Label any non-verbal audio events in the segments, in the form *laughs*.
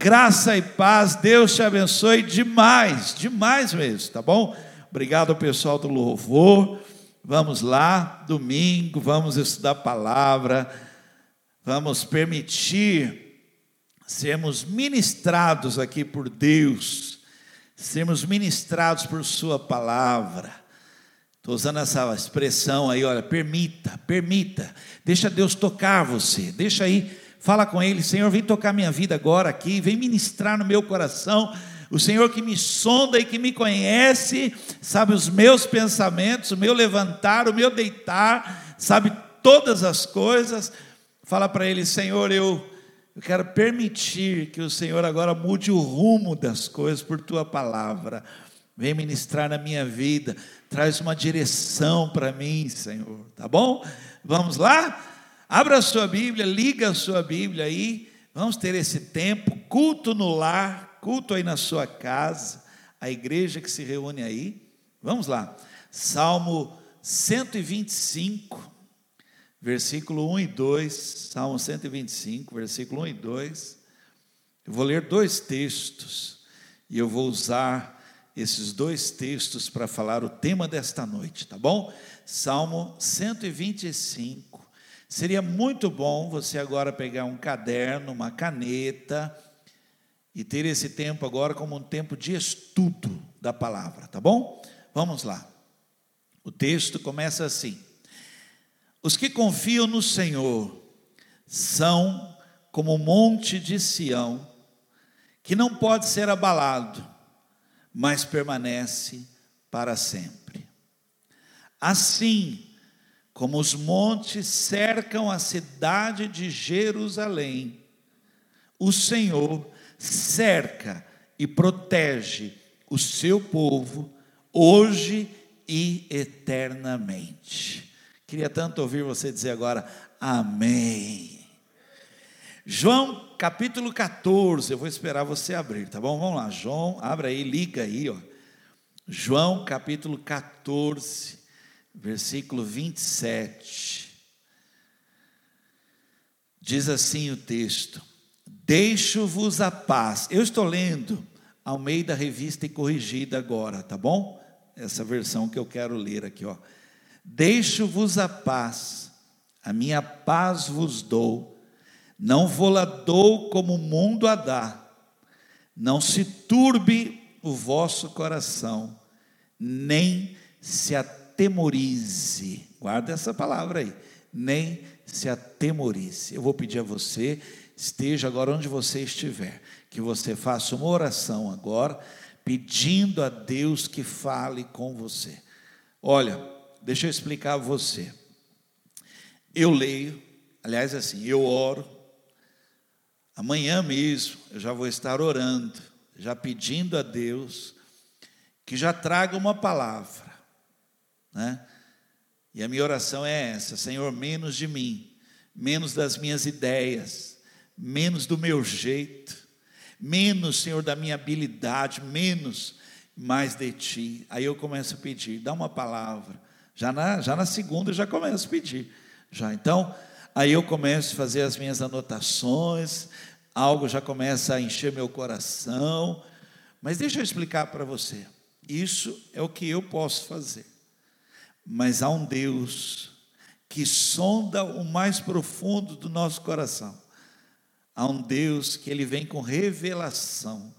Graça e paz, Deus te abençoe demais, demais mesmo, tá bom? Obrigado ao pessoal do louvor. Vamos lá, domingo, vamos estudar a palavra, vamos permitir sermos ministrados aqui por Deus, sermos ministrados por Sua palavra. Estou usando essa expressão aí, olha, permita, permita, deixa Deus tocar você, deixa aí, fala com Ele, Senhor, vem tocar minha vida agora aqui, vem ministrar no meu coração o Senhor que me sonda e que me conhece, sabe os meus pensamentos, o meu levantar, o meu deitar, sabe todas as coisas. Fala para Ele, Senhor, eu, eu quero permitir que o Senhor agora mude o rumo das coisas por tua palavra. Vem ministrar na minha vida, traz uma direção para mim, Senhor, tá bom? Vamos lá? Abra a sua Bíblia, liga a sua Bíblia aí, vamos ter esse tempo, culto no lar, culto aí na sua casa, a igreja que se reúne aí. Vamos lá, Salmo 125, versículo 1 e 2. Salmo 125, versículo 1 e 2. Eu vou ler dois textos e eu vou usar esses dois textos para falar o tema desta noite, tá bom? Salmo 125. Seria muito bom você agora pegar um caderno, uma caneta, e ter esse tempo agora como um tempo de estudo da palavra, tá bom? Vamos lá. O texto começa assim: Os que confiam no Senhor são como o monte de Sião, que não pode ser abalado, mas permanece para sempre. Assim como os montes cercam a cidade de Jerusalém, o Senhor cerca e protege o seu povo hoje e eternamente. Queria tanto ouvir você dizer agora amém. João capítulo 14, eu vou esperar você abrir, tá bom? Vamos lá, João, abra aí, liga aí, ó. João capítulo 14, versículo 27. Diz assim o texto: Deixo-vos a paz. Eu estou lendo ao meio da revista e corrigida agora, tá bom? Essa versão que eu quero ler aqui, ó. Deixo-vos a paz, a minha paz vos dou, não vou-la dou como o mundo a dá. Não se turbe o vosso coração, nem se atemorize. Guarda essa palavra aí. Nem se atemorize. Eu vou pedir a você esteja agora onde você estiver, que você faça uma oração agora, pedindo a Deus que fale com você. Olha, deixa eu explicar a você. Eu leio, aliás, assim, eu oro. Amanhã mesmo eu já vou estar orando, já pedindo a Deus que já traga uma palavra, né? E a minha oração é essa: Senhor, menos de mim, menos das minhas ideias, menos do meu jeito, menos, Senhor, da minha habilidade, menos mais de ti. Aí eu começo a pedir, dá uma palavra. Já na, já na segunda eu já começo a pedir. Já então, aí eu começo a fazer as minhas anotações, algo já começa a encher meu coração. Mas deixa eu explicar para você. Isso é o que eu posso fazer. Mas há um Deus que sonda o mais profundo do nosso coração Há um Deus que ele vem com revelação.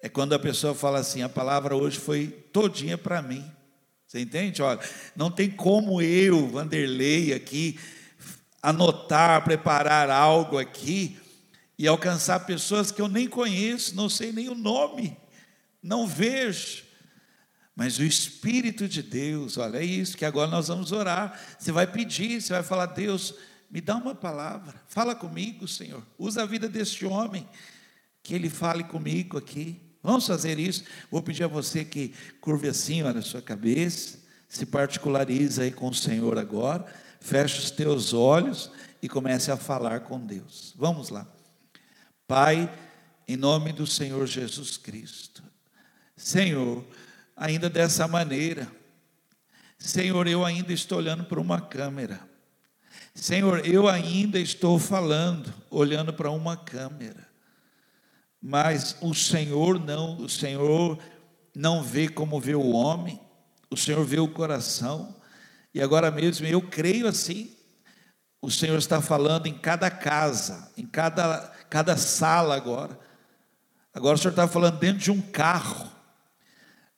É quando a pessoa fala assim: a palavra hoje foi todinha para mim. Você entende? Olha, não tem como eu, Vanderlei, aqui, anotar, preparar algo aqui e alcançar pessoas que eu nem conheço, não sei nem o nome, não vejo. Mas o Espírito de Deus, olha, é isso que agora nós vamos orar. Você vai pedir, você vai falar, Deus, me dá uma palavra, fala comigo, Senhor. Usa a vida deste homem, que ele fale comigo aqui. Vamos fazer isso. Vou pedir a você que curve assim, olha a sua cabeça, se particularize aí com o Senhor agora, feche os teus olhos e comece a falar com Deus. Vamos lá. Pai, em nome do Senhor Jesus Cristo. Senhor, ainda dessa maneira, Senhor, eu ainda estou olhando para uma câmera. Senhor, eu ainda estou falando, olhando para uma câmera. mas o Senhor não, o Senhor não vê como vê o homem, o Senhor vê o coração, e agora mesmo eu creio assim, o Senhor está falando em cada casa, em cada, cada sala agora. Agora o Senhor está falando dentro de um carro.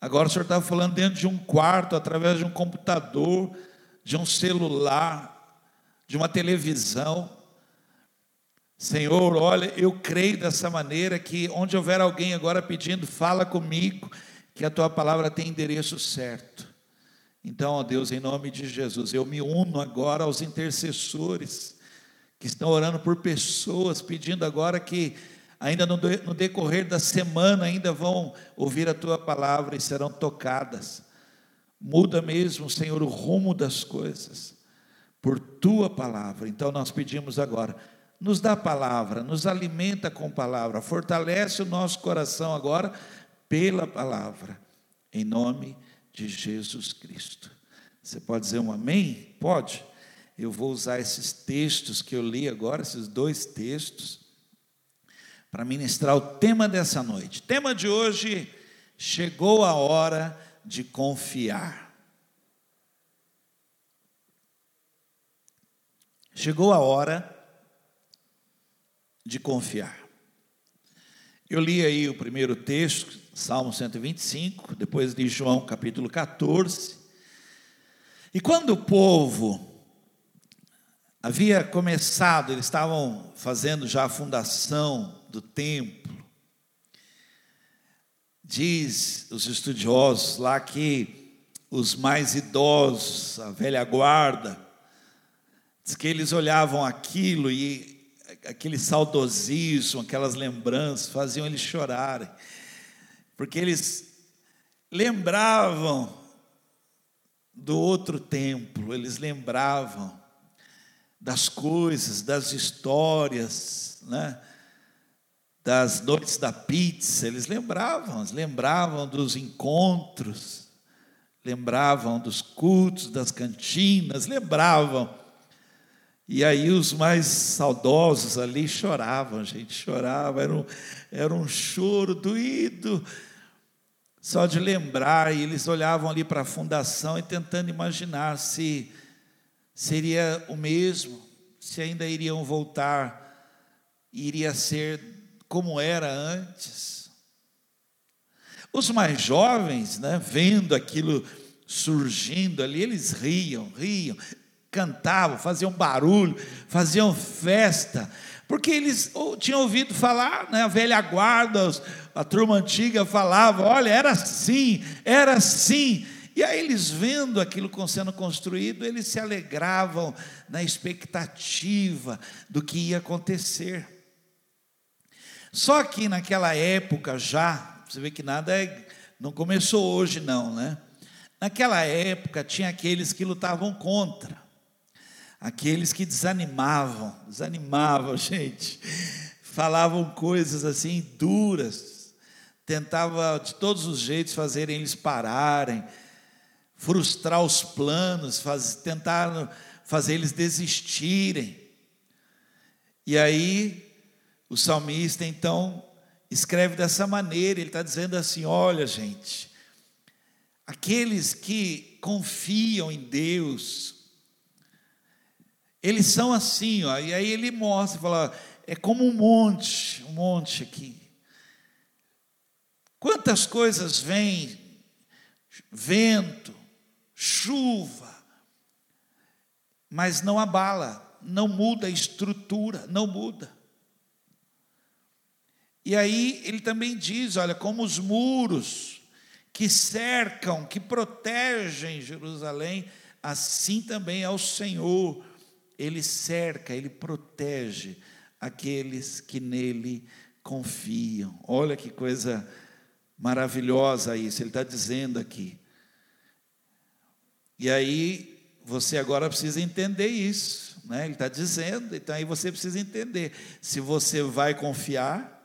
Agora o Senhor está falando dentro de um quarto, através de um computador, de um celular, de uma televisão. Senhor, olha, eu creio dessa maneira que onde houver alguém agora pedindo, fala comigo, que a tua palavra tem endereço certo. Então, ó Deus, em nome de Jesus, eu me uno agora aos intercessores que estão orando por pessoas, pedindo agora que ainda no, decorrer da semana ainda vão ouvir a tua palavra e serão tocadas. Muda mesmo, Senhor, o rumo das coisas por tua palavra. Então nós pedimos agora, nos dá palavra, nos alimenta com palavra, fortalece o nosso coração agora pela palavra, em nome de Jesus Cristo. Você pode dizer um amém? Pode. Eu vou usar esses textos que eu li agora, esses dois textos, para ministrar o tema dessa noite. tema de hoje: chegou a hora de confiar. Chegou a hora de confiar. Eu li aí o primeiro texto, Salmo 125, depois de João capítulo 14. E quando o povo havia começado, eles estavam fazendo já a fundação do templo, diz os estudiosos lá que os mais idosos, a velha guarda, diz que eles olhavam aquilo e aquele saudosismo, aquelas lembranças faziam eles chorarem porque eles lembravam do outro templo, eles lembravam das coisas, das histórias, né? Das noites da pizza, eles lembravam, lembravam dos encontros, lembravam dos cultos, das cantinas, lembravam. E aí os mais saudosos ali choravam, gente, chorava, era um, era um choro doído, só de lembrar, e eles olhavam ali para a fundação e tentando imaginar se seria o mesmo, se ainda iriam voltar, iria ser como era antes. Os mais jovens, né, vendo aquilo surgindo ali, eles riam, riam, cantavam, faziam barulho, faziam festa, porque eles tinham ouvido falar, né, a velha guarda, a turma antiga falava: olha, era assim, era assim. E aí eles vendo aquilo sendo construído, eles se alegravam na expectativa do que ia acontecer. Só que naquela época já, você vê que nada é, não começou hoje não, né? Naquela época tinha aqueles que lutavam contra aqueles que desanimavam, desanimavam, *laughs* gente, falavam coisas assim duras, tentava de todos os jeitos fazerem eles pararem, frustrar os planos, faz, tentar fazer eles desistirem. E aí, o salmista então escreve dessa maneira, ele está dizendo assim: olha, gente, aqueles que confiam em Deus, eles são assim, ó, e aí ele mostra, fala, é como um monte, um monte aqui. Quantas coisas vêm, vento, chuva, mas não abala, não muda a estrutura, não muda. E aí ele também diz: olha, como os muros que cercam, que protegem Jerusalém, assim também é o Senhor ele cerca, ele protege aqueles que nele confiam. Olha que coisa maravilhosa isso, ele está dizendo aqui. E aí, você agora precisa entender isso, né? ele está dizendo, então aí você precisa entender se você vai confiar,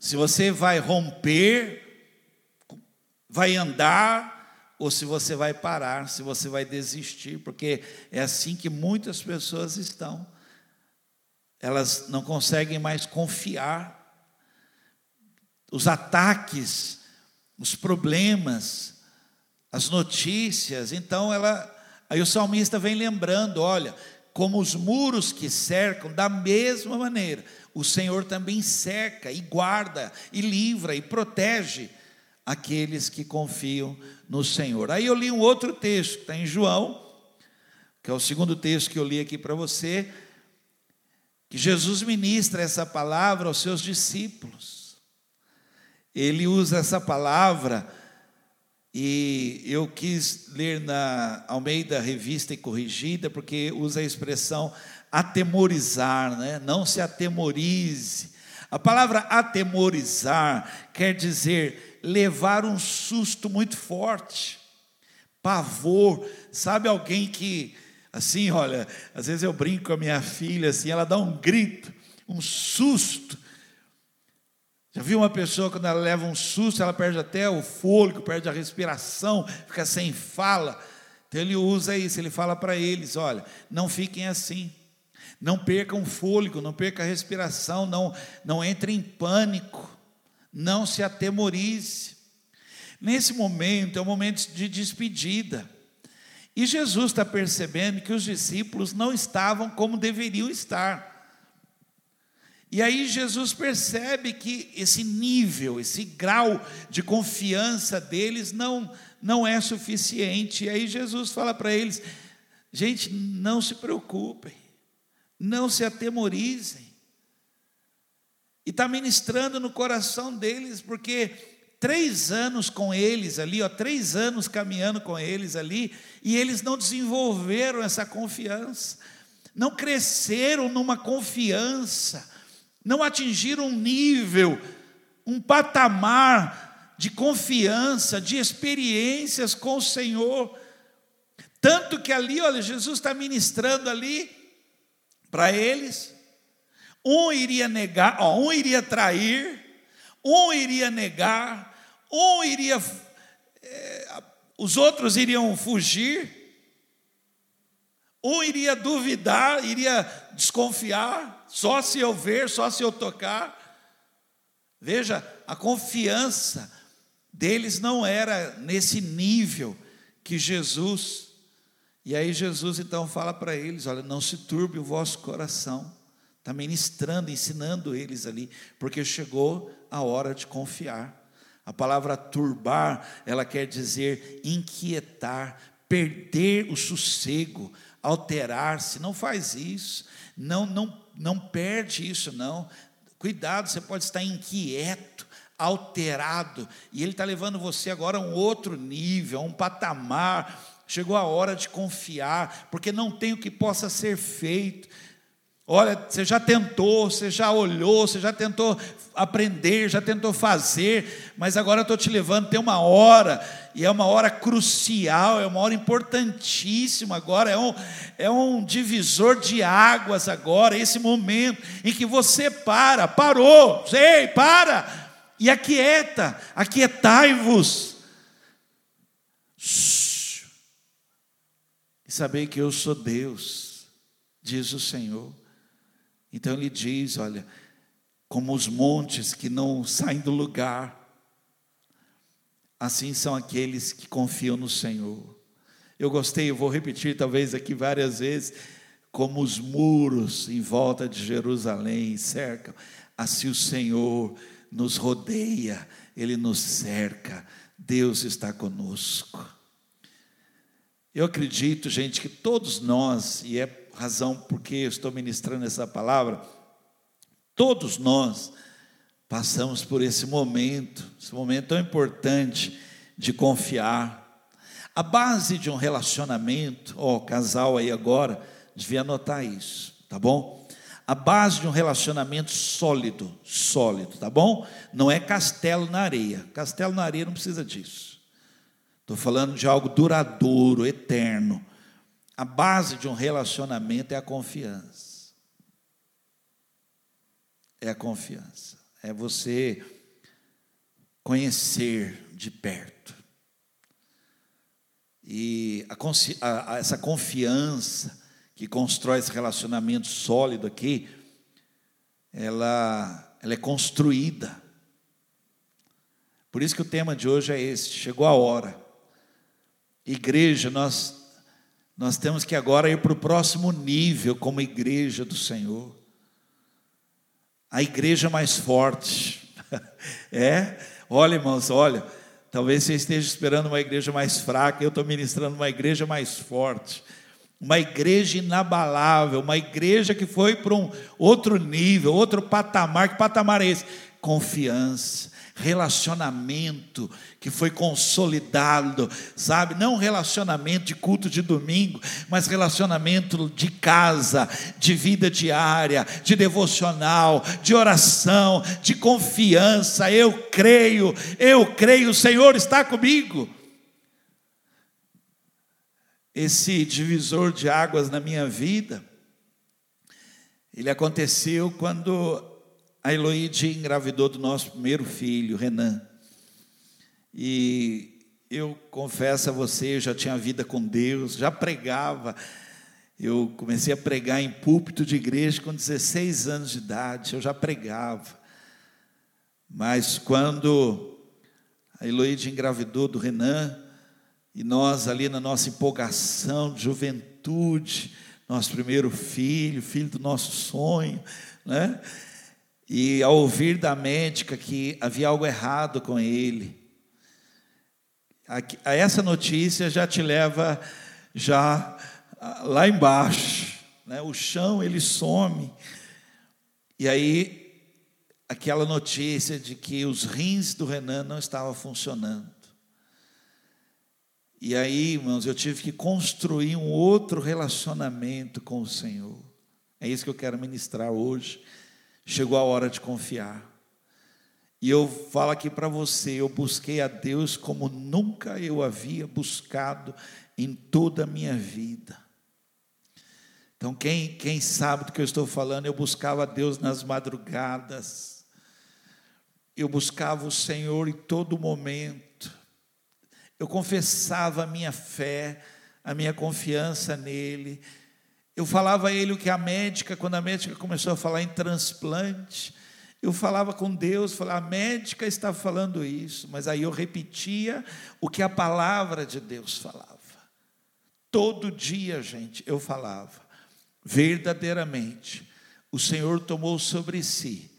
se você vai romper, vai andar ou se você vai parar, se você vai desistir, porque é assim que muitas pessoas estão. Elas não conseguem mais confiar, os ataques, os problemas, as notícias. Então ela, aí o salmista vem lembrando, olha, como os muros que cercam, da mesma maneira, o Senhor também cerca e guarda e livra e protege aqueles que confiam no Senhor. Aí eu li um outro texto, que está em João, que é o segundo texto que eu li aqui para você, que Jesus ministra essa palavra aos seus discípulos. Ele usa essa palavra e eu quis ler na Almeida Revista e Corrigida, porque usa a expressão atemorizar, né? não se atemorize. A palavra atemorizar quer dizer levar um susto muito forte, pavor. Sabe alguém que, assim, olha, às vezes eu brinco com a minha filha, assim, ela dá um grito, um susto, já viu uma pessoa quando ela leva um susto, ela perde até o fôlego, perde a respiração, fica sem fala. Então ele usa isso, ele fala para eles: olha, não fiquem assim, não percam o fôlego, não percam a respiração, não, não entrem em pânico, não se atemorize. Nesse momento é um momento de despedida. E Jesus está percebendo que os discípulos não estavam como deveriam estar. E aí Jesus percebe que esse nível, esse grau de confiança deles não, não é suficiente. E aí Jesus fala para eles: gente, não se preocupem, não se atemorizem. E está ministrando no coração deles, porque três anos com eles ali, ó, três anos caminhando com eles ali, e eles não desenvolveram essa confiança, não cresceram numa confiança não atingiram um nível, um patamar de confiança, de experiências com o Senhor. Tanto que ali, olha, Jesus está ministrando ali para eles. Um iria negar, ó, um iria trair, um iria negar, um iria, é, os outros iriam fugir, um iria duvidar, iria desconfiar, só se eu ver, só se eu tocar. Veja, a confiança deles não era nesse nível que Jesus. E aí Jesus então fala para eles: olha, não se turbe o vosso coração. Está ministrando, ensinando eles ali, porque chegou a hora de confiar. A palavra turbar, ela quer dizer inquietar, perder o sossego, alterar-se. Não faz isso. Não, não não perde isso, não. Cuidado, você pode estar inquieto, alterado, e Ele está levando você agora a um outro nível, a um patamar. Chegou a hora de confiar, porque não tem o que possa ser feito. Olha, você já tentou, você já olhou, você já tentou aprender, já tentou fazer, mas agora eu estou te levando, tem uma hora, e é uma hora crucial, é uma hora importantíssima agora, é um, é um divisor de águas agora, esse momento em que você para, parou, ei, para, e aquieta, aquietai-vos. E saber que eu sou Deus, diz o Senhor. Então ele diz: olha, como os montes que não saem do lugar, assim são aqueles que confiam no Senhor. Eu gostei, eu vou repetir talvez aqui várias vezes, como os muros em volta de Jerusalém cercam, assim o Senhor nos rodeia, Ele nos cerca, Deus está conosco. Eu acredito, gente, que todos nós, e é razão porque eu estou ministrando essa palavra, todos nós passamos por esse momento, esse momento tão importante de confiar. A base de um relacionamento, ó, oh, casal aí agora, devia anotar isso, tá bom? A base de um relacionamento sólido, sólido, tá bom? Não é castelo na areia. Castelo na areia não precisa disso. Estou falando de algo duradouro, eterno. A base de um relacionamento é a confiança. É a confiança. É você conhecer de perto. E a, a, essa confiança que constrói esse relacionamento sólido aqui, ela, ela é construída. Por isso que o tema de hoje é esse: chegou a hora. Igreja, nós nós temos que agora ir para o próximo nível como igreja do Senhor. A igreja mais forte. *laughs* é? Olha, irmãos, olha. Talvez você esteja esperando uma igreja mais fraca, eu estou ministrando uma igreja mais forte. Uma igreja inabalável, uma igreja que foi para um outro nível, outro patamar. Que patamar é esse? Confiança relacionamento que foi consolidado, sabe? Não relacionamento de culto de domingo, mas relacionamento de casa, de vida diária, de devocional, de oração, de confiança. Eu creio, eu creio, o Senhor está comigo. Esse divisor de águas na minha vida, ele aconteceu quando a Eloide engravidou do nosso primeiro filho, Renan. E eu confesso a você, eu já tinha vida com Deus, já pregava. Eu comecei a pregar em púlpito de igreja com 16 anos de idade, eu já pregava. Mas quando a Eloide engravidou do Renan, e nós ali na nossa empolgação de juventude, nosso primeiro filho, filho do nosso sonho, né? E ao ouvir da médica que havia algo errado com ele, a essa notícia já te leva já lá embaixo, né? o chão ele some, e aí aquela notícia de que os rins do Renan não estavam funcionando. E aí, irmãos, eu tive que construir um outro relacionamento com o Senhor. É isso que eu quero ministrar hoje chegou a hora de confiar. E eu falo aqui para você, eu busquei a Deus como nunca eu havia buscado em toda a minha vida. Então, quem, quem sabe do que eu estou falando, eu buscava a Deus nas madrugadas, eu buscava o Senhor em todo momento, eu confessava a minha fé, a minha confiança nele, eu falava a ele o que a médica, quando a médica começou a falar em transplante, eu falava com Deus, falava, a médica está falando isso, mas aí eu repetia o que a palavra de Deus falava. Todo dia, gente, eu falava, verdadeiramente, o Senhor tomou sobre si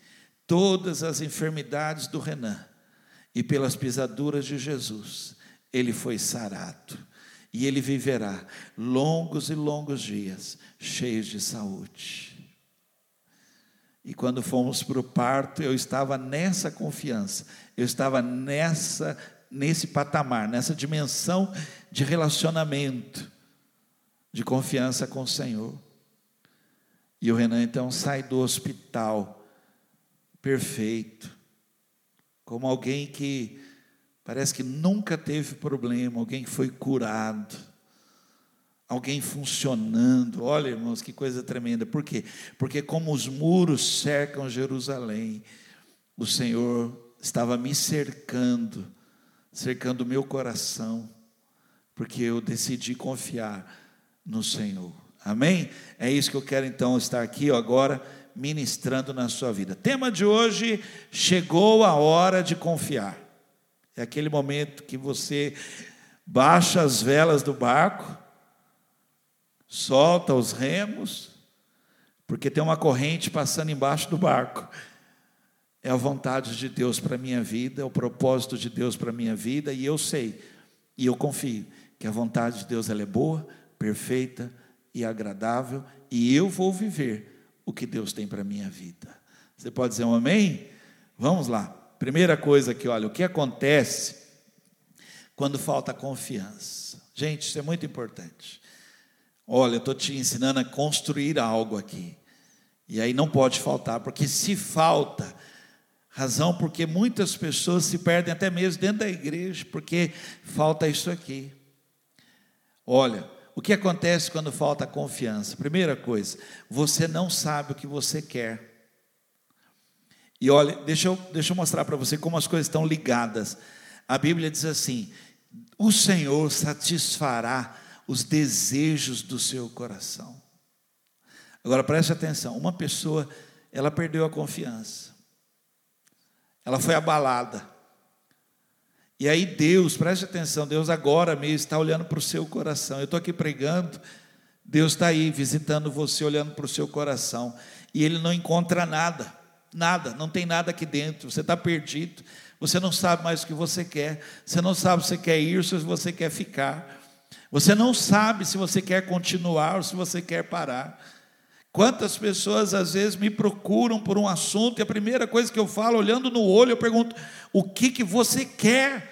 todas as enfermidades do Renan, e pelas pisaduras de Jesus, ele foi sarado e ele viverá longos e longos dias, cheios de saúde. E quando fomos para o parto, eu estava nessa confiança, eu estava nessa nesse patamar, nessa dimensão de relacionamento, de confiança com o Senhor. E o Renan então sai do hospital perfeito, como alguém que Parece que nunca teve problema, alguém foi curado, alguém funcionando. Olha, irmãos, que coisa tremenda. Por quê? Porque como os muros cercam Jerusalém, o Senhor estava me cercando, cercando o meu coração, porque eu decidi confiar no Senhor. Amém? É isso que eu quero então estar aqui agora ministrando na sua vida. Tema de hoje: chegou a hora de confiar. É aquele momento que você baixa as velas do barco, solta os remos, porque tem uma corrente passando embaixo do barco. É a vontade de Deus para a minha vida, é o propósito de Deus para a minha vida, e eu sei, e eu confio, que a vontade de Deus ela é boa, perfeita e agradável, e eu vou viver o que Deus tem para a minha vida. Você pode dizer um amém? Vamos lá. Primeira coisa que, olha, o que acontece quando falta confiança? Gente, isso é muito importante. Olha, eu estou te ensinando a construir algo aqui. E aí não pode faltar, porque se falta, razão porque muitas pessoas se perdem até mesmo dentro da igreja, porque falta isso aqui. Olha, o que acontece quando falta confiança? Primeira coisa, você não sabe o que você quer. E olha, deixa eu, deixa eu mostrar para você como as coisas estão ligadas. A Bíblia diz assim: o Senhor satisfará os desejos do seu coração. Agora preste atenção: uma pessoa, ela perdeu a confiança, ela foi abalada, E aí Deus, preste atenção, Deus agora mesmo está olhando para o seu coração. Eu estou aqui pregando, Deus está aí visitando você, olhando para o seu coração. E Ele não encontra nada, nada, não tem nada aqui dentro. Você está perdido, você não sabe mais o que você quer, você não sabe se você quer ir se você quer ficar. Você não sabe se você quer continuar ou se você quer parar. Quantas pessoas às vezes me procuram por um assunto e a primeira coisa que eu falo, olhando no olho, eu pergunto: o que, que você quer?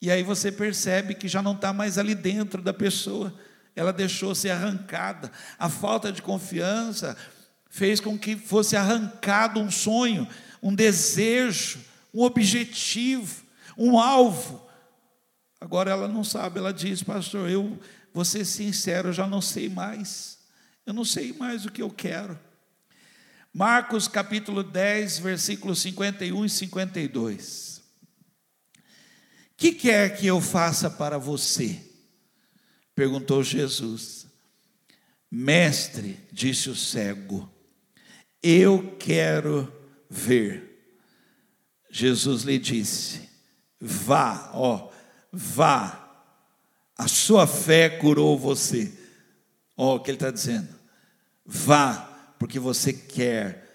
E aí você percebe que já não está mais ali dentro da pessoa, ela deixou ser arrancada. A falta de confiança fez com que fosse arrancado um sonho, um desejo, um objetivo, um alvo. Agora ela não sabe, ela diz, pastor, eu vou ser sincero, eu já não sei mais. Eu não sei mais o que eu quero. Marcos capítulo 10, versículos 51 e 52. Que quer que eu faça para você? Perguntou Jesus. Mestre, disse o cego, eu quero ver. Jesus lhe disse: Vá, ó, vá, a sua fé curou você. Ó, o que ele está dizendo. Vá, porque você quer,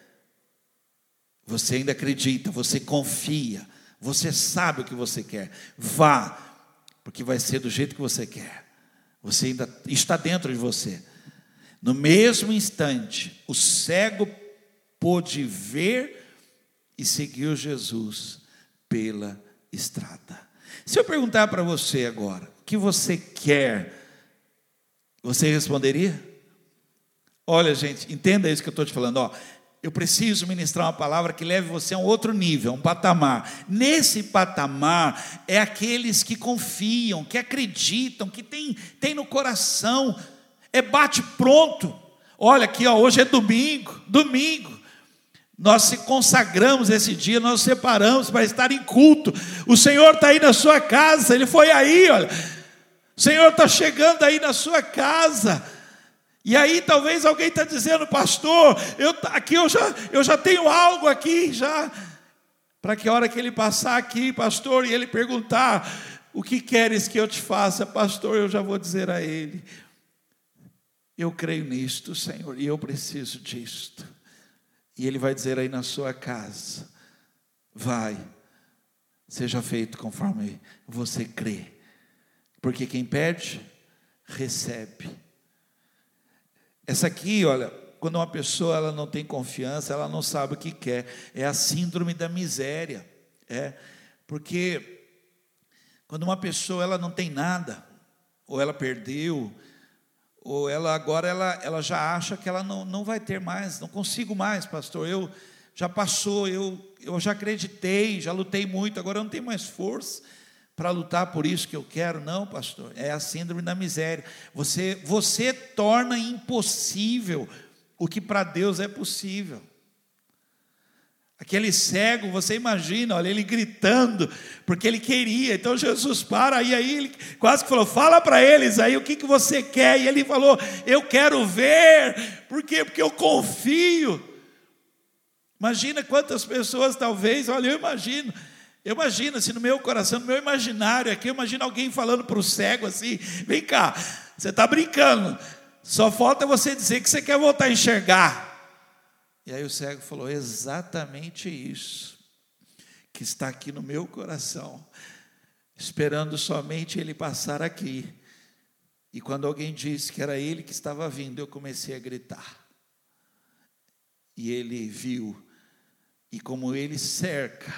você ainda acredita, você confia, você sabe o que você quer. Vá, porque vai ser do jeito que você quer. Você ainda está dentro de você. No mesmo instante, o cego pôde ver e seguiu Jesus pela estrada. Se eu perguntar para você agora, o que você quer você responderia? Olha, gente, entenda isso que eu estou te falando. Ó, eu preciso ministrar uma palavra que leve você a um outro nível, um patamar. Nesse patamar é aqueles que confiam, que acreditam, que tem, tem no coração, é bate pronto. Olha aqui, ó, hoje é domingo, domingo. Nós se consagramos esse dia, nós separamos para estar em culto. O Senhor está aí na sua casa, Ele foi aí, olha. O Senhor está chegando aí na sua casa. E aí talvez alguém está dizendo, pastor, eu, aqui eu já, eu já tenho algo aqui, já. Para que a hora que ele passar aqui, pastor, e ele perguntar, o que queres que eu te faça, pastor, eu já vou dizer a ele, eu creio nisto, Senhor, e eu preciso disto. E ele vai dizer aí na sua casa, vai, seja feito conforme você crê. Porque quem pede, recebe. Essa aqui, olha, quando uma pessoa ela não tem confiança, ela não sabe o que quer. É a síndrome da miséria. É, porque quando uma pessoa ela não tem nada, ou ela perdeu, ou ela agora ela, ela já acha que ela não, não vai ter mais, não consigo mais, pastor. Eu já passou, eu, eu já acreditei, já lutei muito, agora eu não tenho mais força para lutar por isso que eu quero. Não, pastor, é a síndrome da miséria. Você, você torna impossível o que para Deus é possível. Aquele cego, você imagina, olha, ele gritando, porque ele queria. Então Jesus para, e aí ele quase que falou: fala para eles aí o que, que você quer. E ele falou: eu quero ver, por quê? Porque eu confio. Imagina quantas pessoas, talvez, olha, eu imagino, eu imagino assim no meu coração, no meu imaginário aqui, eu imagino alguém falando para o cego assim: vem cá, você está brincando, só falta você dizer que você quer voltar a enxergar. E aí o cego falou: exatamente isso, que está aqui no meu coração, esperando somente ele passar aqui. E quando alguém disse que era ele que estava vindo, eu comecei a gritar. E ele viu, e como ele cerca,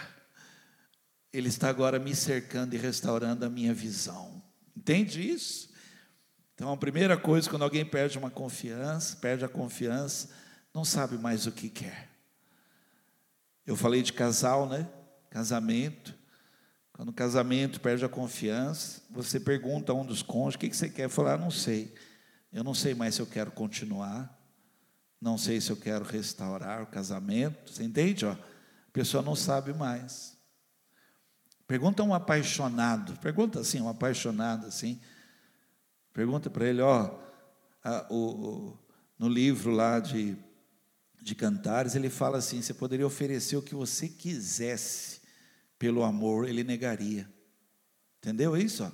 ele está agora me cercando e restaurando a minha visão. Entende isso? Então, a primeira coisa, quando alguém perde uma confiança, perde a confiança, não sabe mais o que quer. Eu falei de casal, né? Casamento. Quando o casamento perde a confiança, você pergunta a um dos cônjuges: o que você quer? Falar, ah, não sei. Eu não sei mais se eu quero continuar. Não sei se eu quero restaurar o casamento. Você entende? Ó? A pessoa não sabe mais. Pergunta um apaixonado, pergunta assim, um apaixonado assim, pergunta para ele, ó, a, o, no livro lá de, de Cantares, ele fala assim: você poderia oferecer o que você quisesse pelo amor ele negaria. Entendeu isso?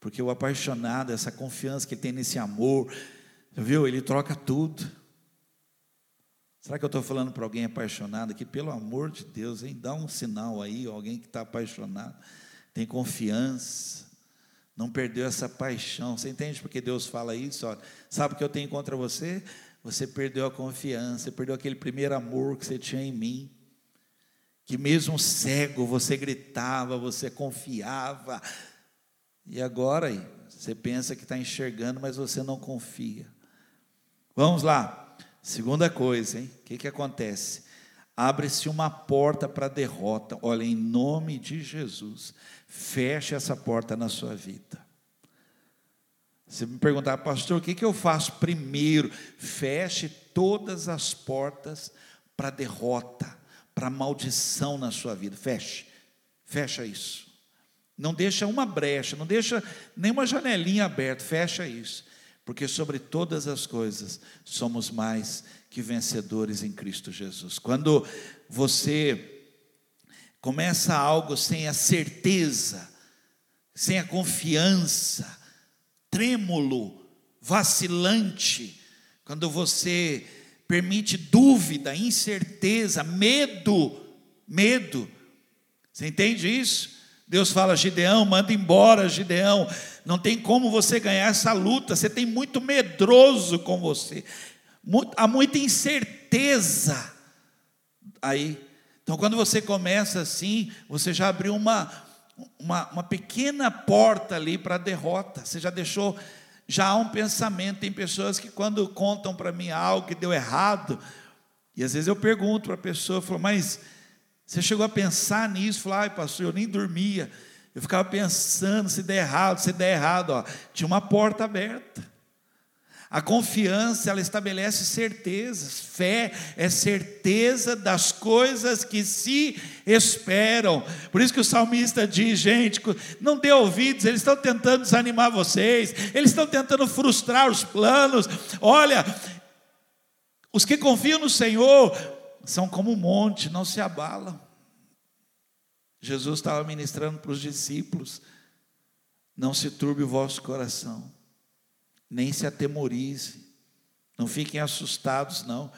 Porque o apaixonado, essa confiança que ele tem nesse amor, viu? Ele troca tudo. Será que eu estou falando para alguém apaixonado aqui? Pelo amor de Deus, hein? Dá um sinal aí, alguém que está apaixonado, tem confiança, não perdeu essa paixão. Você entende porque Deus fala isso? Olha, sabe o que eu tenho contra você? Você perdeu a confiança, perdeu aquele primeiro amor que você tinha em mim. Que mesmo cego você gritava, você confiava. E agora você pensa que está enxergando, mas você não confia. Vamos lá. Segunda coisa, hein? O que, que acontece? Abre-se uma porta para a derrota. Olha, em nome de Jesus, feche essa porta na sua vida. Você me perguntar, pastor, o que, que eu faço primeiro? Feche todas as portas para derrota, para maldição na sua vida. Feche, fecha isso. Não deixa uma brecha, não deixa nenhuma janelinha aberta, fecha isso porque sobre todas as coisas somos mais que vencedores em Cristo Jesus. Quando você começa algo sem a certeza, sem a confiança, trêmulo, vacilante, quando você permite dúvida, incerteza, medo, medo, você entende isso? Deus fala: Gideão, manda embora, Gideão. Não tem como você ganhar essa luta. Você tem muito medroso com você. Há muita incerteza. Aí, então quando você começa assim, você já abriu uma, uma, uma pequena porta ali para a derrota. Você já deixou, já há um pensamento. Tem pessoas que quando contam para mim algo que deu errado, e às vezes eu pergunto para a pessoa, falo, mas você chegou a pensar nisso? Falar, ai, pastor, eu nem dormia. Eu ficava pensando se der errado, se der errado. Ó. Tinha uma porta aberta. A confiança, ela estabelece certezas. Fé é certeza das coisas que se esperam. Por isso que o salmista diz, gente, não dê ouvidos, eles estão tentando desanimar vocês, eles estão tentando frustrar os planos. Olha, os que confiam no Senhor são como um monte, não se abalam. Jesus estava ministrando para os discípulos: não se turbe o vosso coração, nem se atemorize, não fiquem assustados, não.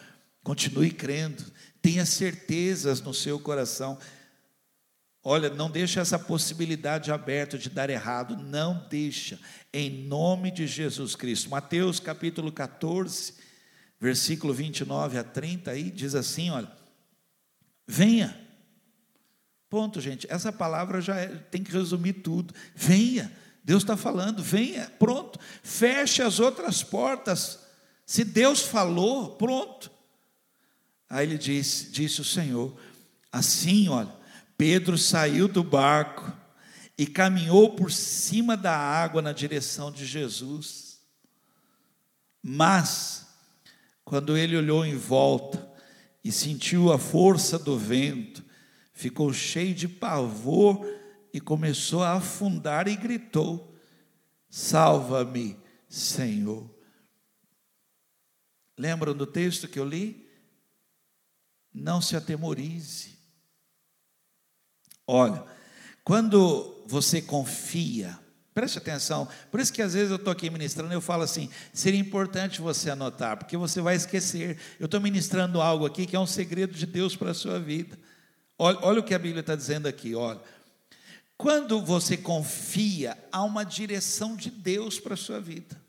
Continue crendo, tenha certezas no seu coração. Olha, não deixa essa possibilidade aberta de dar errado, não deixa, em nome de Jesus Cristo. Mateus capítulo 14, versículo 29 a 30, aí diz assim: olha, venha. Ponto, gente. Essa palavra já é, tem que resumir tudo. Venha. Deus está falando, venha, pronto. Feche as outras portas. Se Deus falou, pronto. Aí ele disse, disse o Senhor, assim, olha, Pedro saiu do barco e caminhou por cima da água na direção de Jesus. Mas quando ele olhou em volta e sentiu a força do vento, ficou cheio de pavor e começou a afundar e gritou: Salva-me, Senhor. Lembram do texto que eu li? Não se atemorize. Olha, quando você confia, Preste atenção. Por isso que às vezes eu estou aqui ministrando, eu falo assim: seria importante você anotar, porque você vai esquecer. Eu estou ministrando algo aqui que é um segredo de Deus para a sua vida. Olha, olha o que a Bíblia está dizendo aqui, olha. Quando você confia, há uma direção de Deus para a sua vida.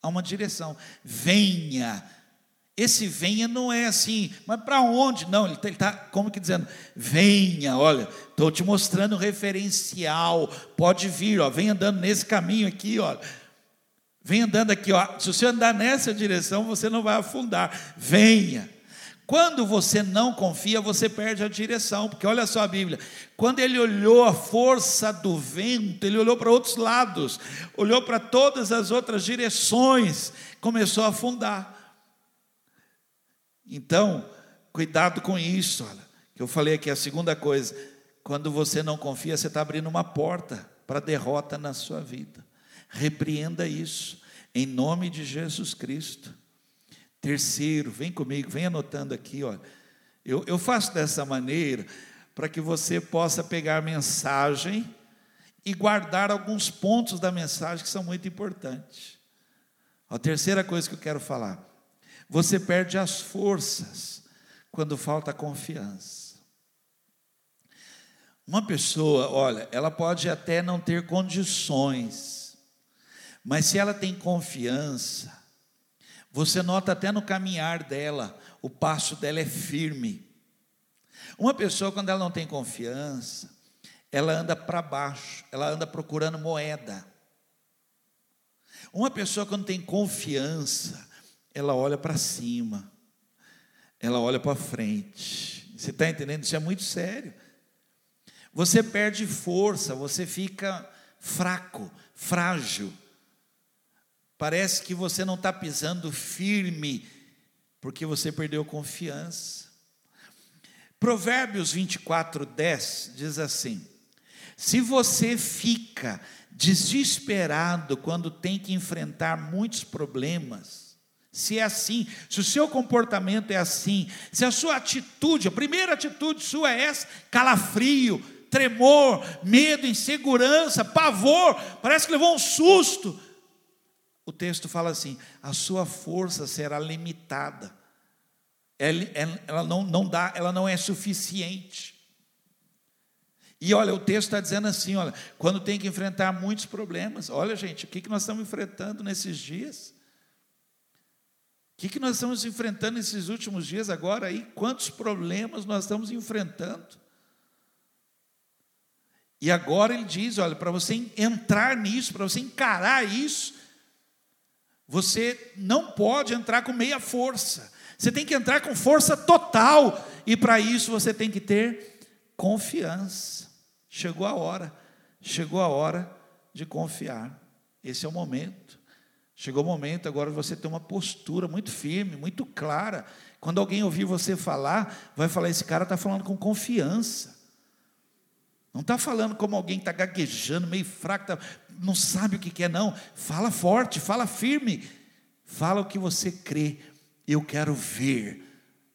Há uma direção. Venha esse venha não é assim, mas para onde? Não, ele está como que dizendo, venha, olha, estou te mostrando o referencial, pode vir, ó, vem andando nesse caminho aqui, ó. Vem andando aqui, ó. Se você andar nessa direção, você não vai afundar. Venha. Quando você não confia, você perde a direção, porque olha só a Bíblia. Quando ele olhou a força do vento, ele olhou para outros lados, olhou para todas as outras direções, começou a afundar. Então, cuidado com isso, olha, que eu falei aqui a segunda coisa, quando você não confia, você está abrindo uma porta para derrota na sua vida. Repreenda isso, em nome de Jesus Cristo. Terceiro, vem comigo, vem anotando aqui, olha. Eu, eu faço dessa maneira para que você possa pegar a mensagem e guardar alguns pontos da mensagem que são muito importantes. A terceira coisa que eu quero falar: você perde as forças quando falta confiança. Uma pessoa, olha, ela pode até não ter condições, mas se ela tem confiança, você nota até no caminhar dela, o passo dela é firme. Uma pessoa, quando ela não tem confiança, ela anda para baixo, ela anda procurando moeda. Uma pessoa, quando tem confiança, ela olha para cima, ela olha para frente. Você está entendendo? Isso é muito sério. Você perde força, você fica fraco, frágil. Parece que você não está pisando firme, porque você perdeu confiança. Provérbios 24, 10 diz assim: Se você fica desesperado quando tem que enfrentar muitos problemas, se é assim, se o seu comportamento é assim, se a sua atitude, a primeira atitude sua é essa, calafrio, tremor, medo, insegurança, pavor, parece que levou um susto. O texto fala assim: a sua força será limitada, ela não, não dá, ela não é suficiente. E olha, o texto está dizendo assim: olha, quando tem que enfrentar muitos problemas, olha, gente, o que, que nós estamos enfrentando nesses dias? O que, que nós estamos enfrentando nesses últimos dias agora aí? Quantos problemas nós estamos enfrentando? E agora ele diz: olha, para você entrar nisso, para você encarar isso, você não pode entrar com meia força, você tem que entrar com força total, e para isso você tem que ter confiança. Chegou a hora, chegou a hora de confiar, esse é o momento. Chegou o momento agora de você ter uma postura muito firme, muito clara. Quando alguém ouvir você falar, vai falar: esse cara está falando com confiança. Não está falando como alguém está gaguejando, meio fraco, tá, não sabe o que quer, não. Fala forte, fala firme. Fala o que você crê. Eu quero ver.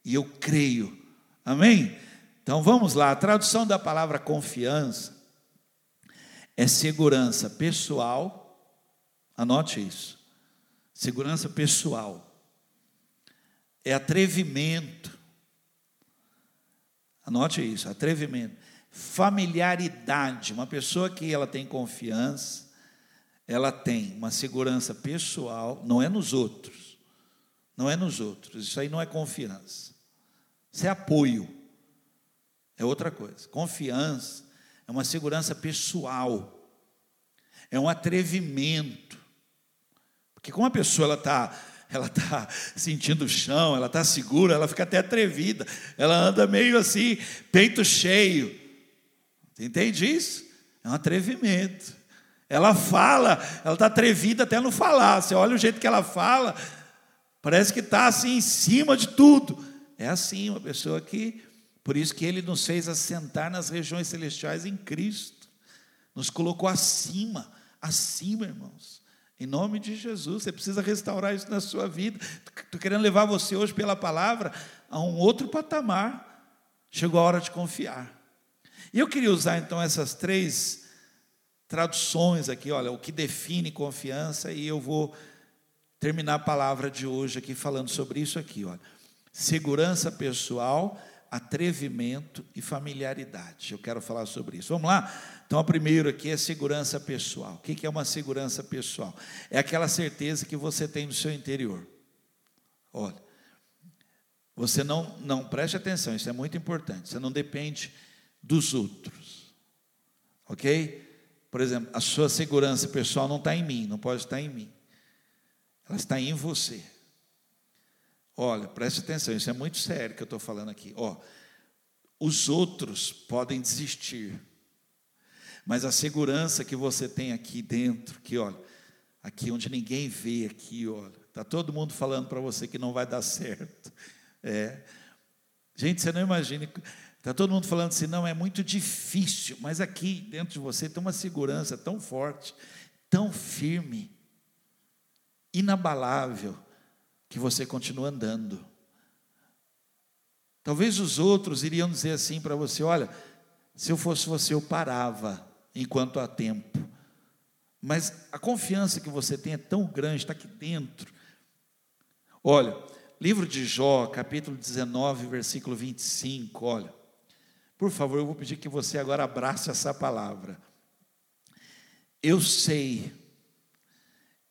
E eu creio. Amém? Então vamos lá. A tradução da palavra confiança é segurança pessoal. Anote isso. Segurança pessoal. É atrevimento. Anote isso, atrevimento familiaridade, uma pessoa que ela tem confiança, ela tem uma segurança pessoal, não é nos outros. Não é nos outros. Isso aí não é confiança. Isso é apoio. É outra coisa. Confiança é uma segurança pessoal. É um atrevimento. Porque como a pessoa ela está ela está *laughs* sentindo o chão, ela está segura, ela fica até atrevida, ela anda meio assim, peito cheio. Entende isso? É um atrevimento. Ela fala, ela está atrevida até não falar. Você olha o jeito que ela fala, parece que está assim em cima de tudo. É assim, uma pessoa que, por isso que ele nos fez assentar nas regiões celestiais em Cristo, nos colocou acima, acima, irmãos. Em nome de Jesus, você precisa restaurar isso na sua vida. Estou querendo levar você hoje pela palavra a um outro patamar. Chegou a hora de confiar. E eu queria usar então essas três traduções aqui, olha, o que define confiança, e eu vou terminar a palavra de hoje aqui falando sobre isso aqui, olha. Segurança pessoal, atrevimento e familiaridade. Eu quero falar sobre isso. Vamos lá? Então, o primeiro aqui é segurança pessoal. O que é uma segurança pessoal? É aquela certeza que você tem no seu interior. Olha, você não, não preste atenção, isso é muito importante. Você não depende dos outros. Ok? Por exemplo, a sua segurança pessoal não está em mim, não pode estar em mim. Ela está em você. Olha, preste atenção, isso é muito sério que eu estou falando aqui. Ó, os outros podem desistir, mas a segurança que você tem aqui dentro, que olha, aqui onde ninguém vê, aqui, olha, está todo mundo falando para você que não vai dar certo. É. Gente, você não imagina Está todo mundo falando assim, não, é muito difícil, mas aqui dentro de você tem uma segurança tão forte, tão firme, inabalável, que você continua andando. Talvez os outros iriam dizer assim para você: olha, Se eu fosse você, eu parava enquanto há tempo. Mas a confiança que você tem é tão grande, está aqui dentro. Olha, livro de Jó, capítulo 19, versículo 25, olha. Por favor, eu vou pedir que você agora abrace essa palavra. Eu sei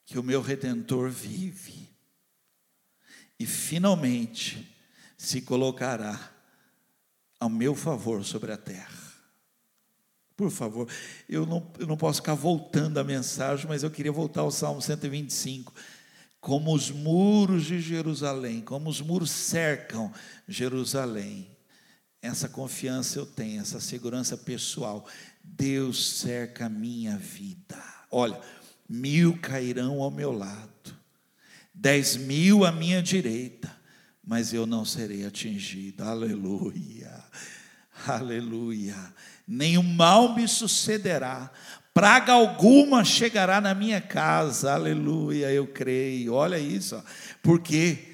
que o meu redentor vive e finalmente se colocará ao meu favor sobre a terra. Por favor, eu não, eu não posso ficar voltando a mensagem, mas eu queria voltar ao Salmo 125. Como os muros de Jerusalém, como os muros cercam Jerusalém. Essa confiança eu tenho, essa segurança pessoal. Deus cerca a minha vida. Olha, mil cairão ao meu lado, dez mil à minha direita, mas eu não serei atingido. Aleluia, aleluia nenhum mal me sucederá, praga alguma chegará na minha casa, aleluia, eu creio, olha isso, por quê?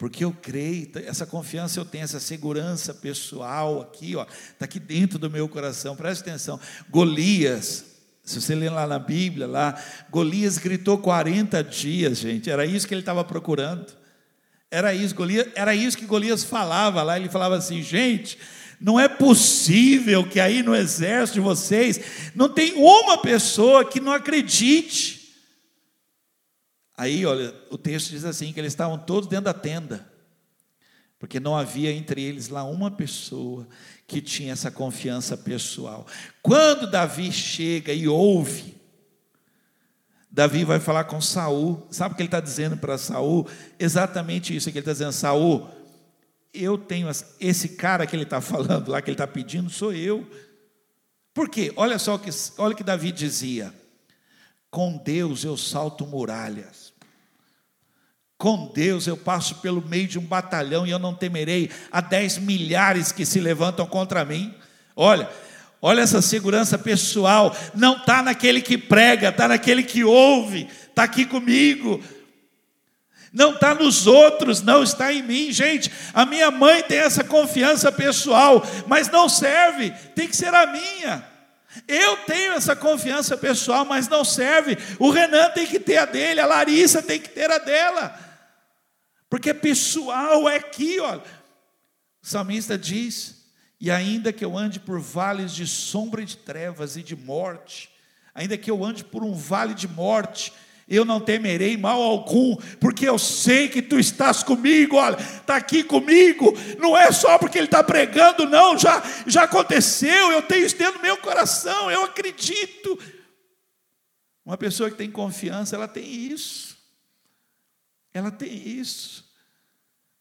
Porque eu creio, essa confiança eu tenho, essa segurança pessoal aqui, ó, está aqui dentro do meu coração, preste atenção, Golias, se você ler lá na Bíblia, lá, Golias gritou 40 dias, gente, era isso que ele estava procurando, era isso, Golias, era isso que Golias falava lá, ele falava assim, gente, não é possível que aí no exército de vocês não tem uma pessoa que não acredite. Aí, olha, o texto diz assim: que eles estavam todos dentro da tenda, porque não havia entre eles lá uma pessoa que tinha essa confiança pessoal. Quando Davi chega e ouve, Davi vai falar com Saul. Sabe o que ele está dizendo para Saul? Exatamente isso que ele está dizendo, Saul eu tenho esse cara que ele está falando lá, que ele está pedindo, sou eu. Por quê? Olha só o que, olha o que Davi dizia: com Deus eu salto muralhas, com Deus eu passo pelo meio de um batalhão e eu não temerei a dez milhares que se levantam contra mim. Olha, olha essa segurança pessoal, não está naquele que prega, está naquele que ouve, está aqui comigo não está nos outros, não está em mim. Gente, a minha mãe tem essa confiança pessoal, mas não serve, tem que ser a minha. Eu tenho essa confiança pessoal, mas não serve. O Renan tem que ter a dele, a Larissa tem que ter a dela, porque pessoal é aqui, olha. O salmista diz: E ainda que eu ande por vales de sombra e de trevas e de morte, ainda que eu ande por um vale de morte, eu não temerei mal algum, porque eu sei que tu estás comigo, olha, está aqui comigo, não é só porque ele está pregando, não, já, já aconteceu, eu tenho isso dentro do meu coração, eu acredito. Uma pessoa que tem confiança, ela tem isso, ela tem isso,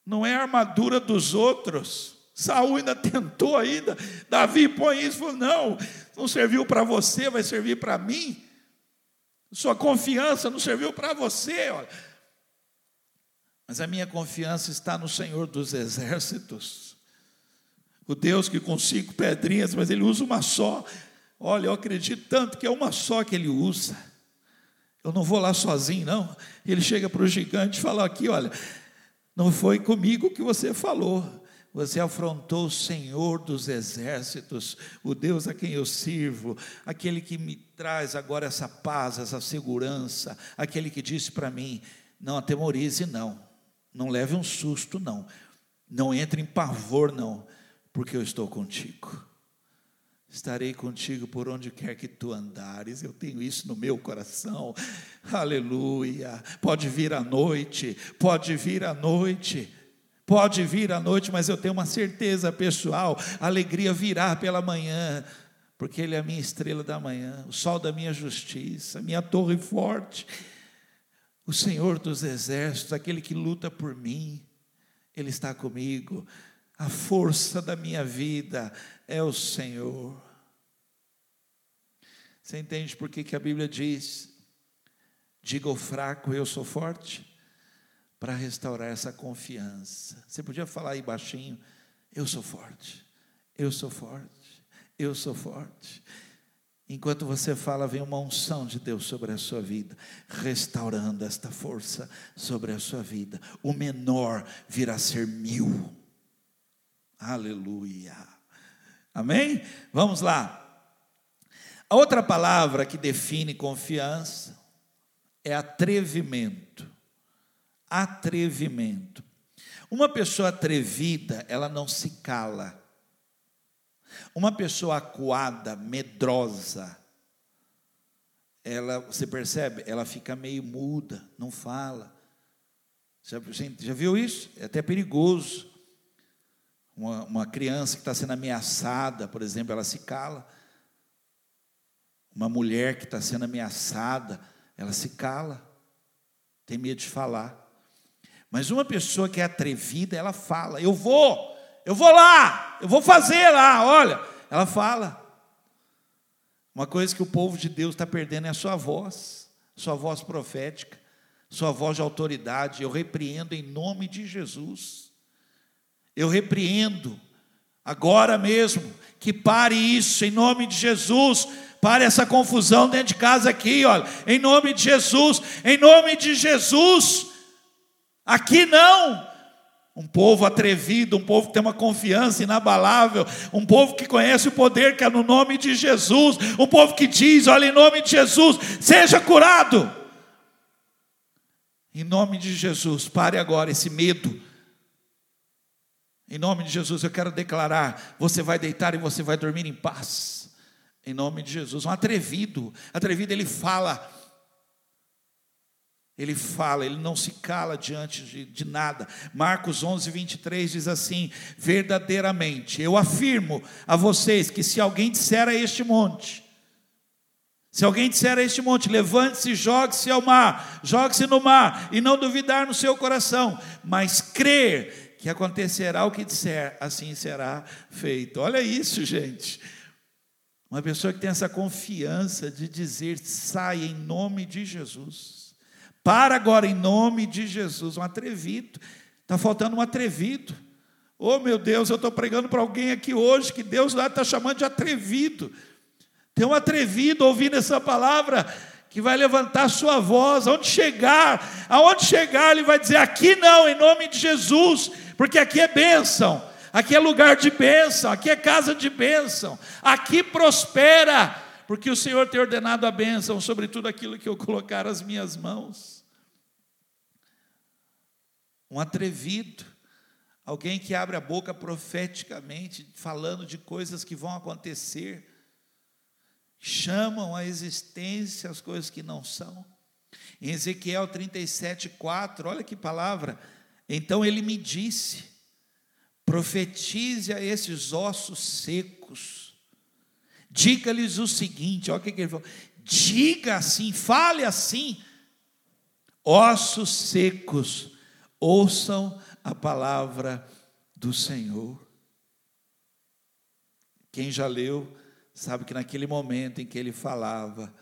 não é a armadura dos outros. Saul ainda *laughs* tentou ainda, Davi põe isso, falou, não, não serviu para você, vai servir para mim. Sua confiança não serviu para você, olha. Mas a minha confiança está no Senhor dos exércitos. O Deus que com cinco pedrinhas, mas ele usa uma só. Olha, eu acredito tanto que é uma só que ele usa. Eu não vou lá sozinho, não. Ele chega para o gigante e fala aqui: olha, não foi comigo que você falou. Você afrontou o Senhor dos exércitos, o Deus a quem eu sirvo, aquele que me traz agora essa paz, essa segurança, aquele que disse para mim: não atemorize, não, não leve um susto, não, não entre em pavor, não, porque eu estou contigo. Estarei contigo por onde quer que tu andares, eu tenho isso no meu coração, aleluia. Pode vir a noite, pode vir a noite, Pode vir à noite, mas eu tenho uma certeza pessoal: a alegria virá pela manhã, porque Ele é a minha estrela da manhã, o sol da minha justiça, minha torre forte, o Senhor dos exércitos, aquele que luta por mim, Ele está comigo. A força da minha vida é o Senhor. Você entende por que, que a Bíblia diz: diga ao fraco, eu sou forte? para restaurar essa confiança. Você podia falar aí baixinho: Eu sou forte, eu sou forte, eu sou forte. Enquanto você fala, vem uma unção de Deus sobre a sua vida, restaurando esta força sobre a sua vida. O menor virá ser mil. Aleluia. Amém? Vamos lá. A outra palavra que define confiança é atrevimento. Atrevimento. Uma pessoa atrevida, ela não se cala. Uma pessoa acuada, medrosa, ela, você percebe? Ela fica meio muda, não fala. Já, já viu isso? É até perigoso. Uma, uma criança que está sendo ameaçada, por exemplo, ela se cala. Uma mulher que está sendo ameaçada, ela se cala, tem medo de falar. Mas uma pessoa que é atrevida, ela fala: Eu vou, eu vou lá, eu vou fazer lá, olha. Ela fala. Uma coisa que o povo de Deus está perdendo é a sua voz, sua voz profética, sua voz de autoridade. Eu repreendo em nome de Jesus. Eu repreendo agora mesmo que pare isso em nome de Jesus Pare essa confusão dentro de casa aqui, olha. Em nome de Jesus, em nome de Jesus. Aqui não. Um povo atrevido, um povo que tem uma confiança inabalável, um povo que conhece o poder que é no nome de Jesus, um povo que diz: olha, em nome de Jesus, seja curado. Em nome de Jesus, pare agora esse medo. Em nome de Jesus, eu quero declarar: você vai deitar e você vai dormir em paz. Em nome de Jesus. Um atrevido. Atrevido, ele fala. Ele fala, ele não se cala diante de, de, nada. Marcos 11, 23 diz assim: Verdadeiramente, eu afirmo a vocês que se alguém disser a este monte, se alguém disser a este monte, levante-se, jogue-se ao mar, jogue-se no mar, e não duvidar no seu coração, mas crer que acontecerá o que disser, assim será feito. Olha isso, gente. Uma pessoa que tem essa confiança de dizer, sai em nome de Jesus. Para agora em nome de Jesus. Um atrevido. Está faltando um atrevido. Oh meu Deus, eu estou pregando para alguém aqui hoje que Deus lá está chamando de atrevido. Tem um atrevido ouvindo essa palavra que vai levantar sua voz, aonde chegar, aonde chegar, ele vai dizer: aqui não, em nome de Jesus, porque aqui é bênção aqui é lugar de bênção, aqui é casa de bênção, aqui prospera, porque o Senhor tem ordenado a bênção sobre tudo aquilo que eu colocar as minhas mãos. Um atrevido, alguém que abre a boca profeticamente, falando de coisas que vão acontecer, chamam a existência as coisas que não são. Em Ezequiel 37, 4, olha que palavra. Então ele me disse: profetize a esses ossos secos, diga-lhes o seguinte: olha o que ele falou, diga assim, fale assim, ossos secos, ouçam a palavra do Senhor. Quem já leu, sabe que naquele momento em que ele falava,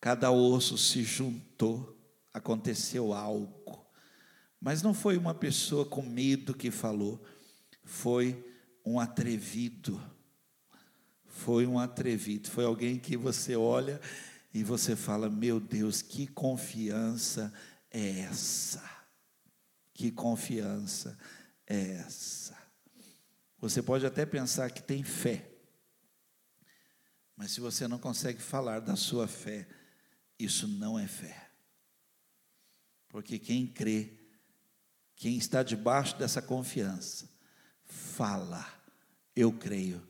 cada osso se juntou, aconteceu algo. Mas não foi uma pessoa com medo que falou, foi um atrevido. Foi um atrevido. Foi alguém que você olha e você fala: Meu Deus, que confiança é essa? Que confiança é essa? Você pode até pensar que tem fé, mas se você não consegue falar da sua fé, isso não é fé. Porque quem crê, quem está debaixo dessa confiança, fala. Eu creio.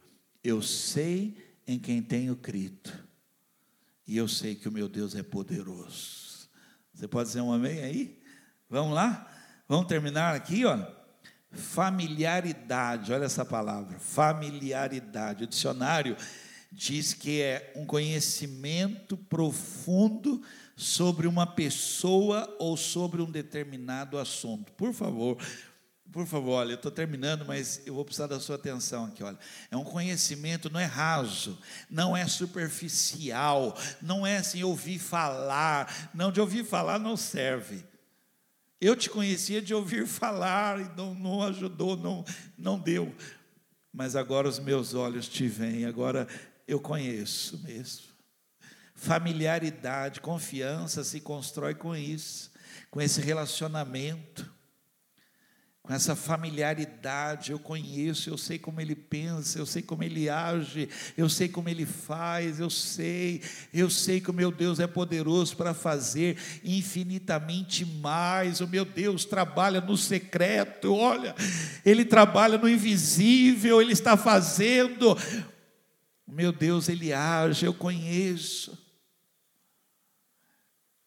Eu sei em quem tenho crido. E eu sei que o meu Deus é poderoso. Você pode dizer um amém aí? Vamos lá? Vamos terminar aqui, ó. Familiaridade, olha essa palavra, familiaridade. O dicionário diz que é um conhecimento profundo sobre uma pessoa ou sobre um determinado assunto. Por favor, por favor, olha, eu estou terminando, mas eu vou precisar da sua atenção aqui, olha. É um conhecimento, não é raso, não é superficial, não é assim ouvir falar. Não, de ouvir falar não serve. Eu te conhecia de ouvir falar e não, não ajudou, não, não deu. Mas agora os meus olhos te veem, agora eu conheço mesmo. Familiaridade, confiança se constrói com isso, com esse relacionamento com essa familiaridade. Eu conheço, eu sei como ele pensa, eu sei como ele age, eu sei como ele faz, eu sei, eu sei que o meu Deus é poderoso para fazer infinitamente mais. O meu Deus trabalha no secreto, olha, ele trabalha no invisível, ele está fazendo. Meu Deus, ele age, eu conheço.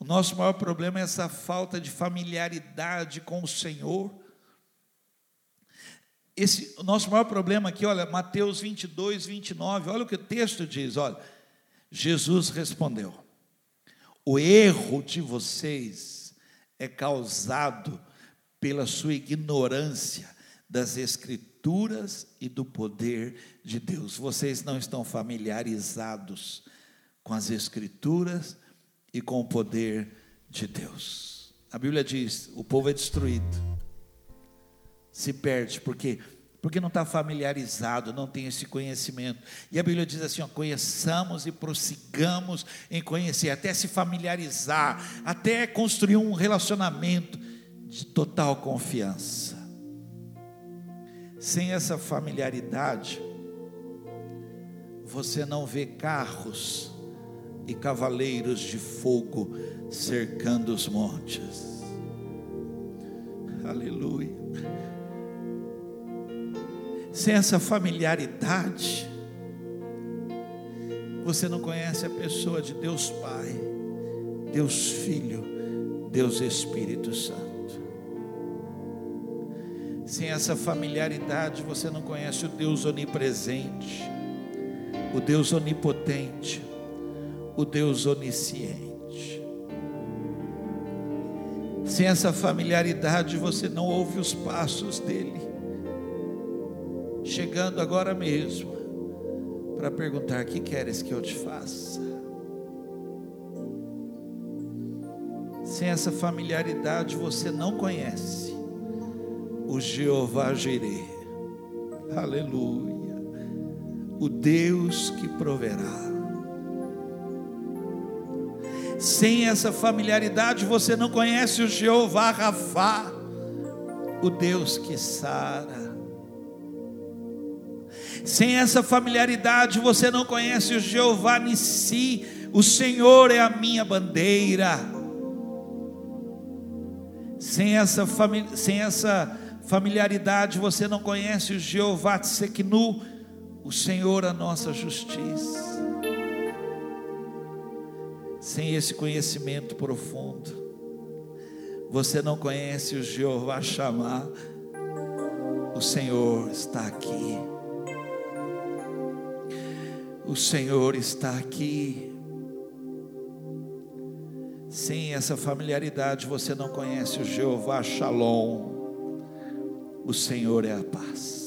O nosso maior problema é essa falta de familiaridade com o Senhor. Esse, o nosso maior problema aqui, olha, Mateus 22, 29, olha o que o texto diz, olha. Jesus respondeu: O erro de vocês é causado pela sua ignorância das Escrituras e do poder de Deus. Vocês não estão familiarizados com as Escrituras e com o poder de Deus. A Bíblia diz: o povo é destruído se perde, porque porque não está familiarizado, não tem esse conhecimento. E a Bíblia diz assim: ó, conheçamos e prossigamos em conhecer, até se familiarizar, até construir um relacionamento de total confiança. Sem essa familiaridade, você não vê carros e cavaleiros de fogo cercando os montes. Aleluia sem essa familiaridade, você não conhece a pessoa de Deus Pai, Deus Filho, Deus Espírito Santo. Sem essa familiaridade, você não conhece o Deus onipresente, o Deus onipotente, o Deus onisciente. Sem essa familiaridade, você não ouve os passos dele chegando agora mesmo para perguntar: que queres que eu te faça? Sem essa familiaridade você não conhece o Jeová Jireh. Aleluia. O Deus que proverá. Sem essa familiaridade você não conhece o Jeová Rafá, o Deus que sara. Sem essa familiaridade, você não conhece o Jeová Nissi. O Senhor é a minha bandeira. Sem essa, sem essa familiaridade, você não conhece o Jeová Tseknu. O Senhor, a nossa justiça. Sem esse conhecimento profundo, você não conhece o Jeová Chamar. O Senhor está aqui. O Senhor está aqui. Sem essa familiaridade, você não conhece o Jeová Shalom. O Senhor é a paz.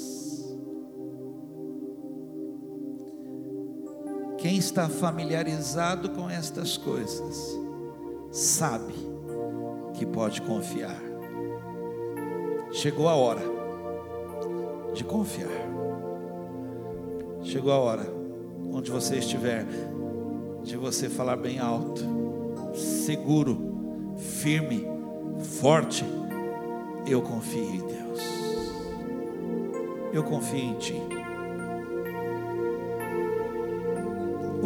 Quem está familiarizado com estas coisas, sabe que pode confiar. Chegou a hora de confiar. Chegou a hora onde você estiver, de você falar bem alto, seguro, firme, forte. Eu confio em Deus. Eu confio em Ti.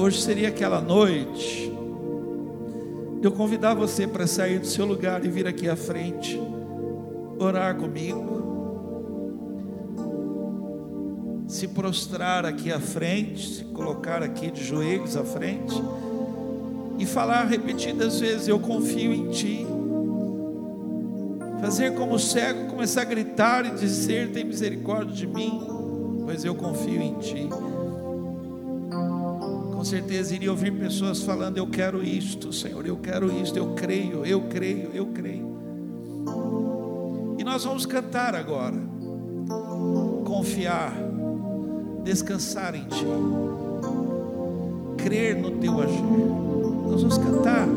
Hoje seria aquela noite de eu convidar você para sair do seu lugar e vir aqui à frente, orar comigo. se prostrar aqui à frente, se colocar aqui de joelhos à frente e falar repetidas vezes: Eu confio em Ti. Fazer como o cego, começar a gritar e dizer: Tem misericórdia de mim, pois eu confio em Ti. Certeza iria ouvir pessoas falando: Eu quero isto, Senhor, eu quero isto, eu creio, eu creio, eu creio. E nós vamos cantar agora. Confiar descansar em Ti, crer no Teu agir. Nós vamos cantar.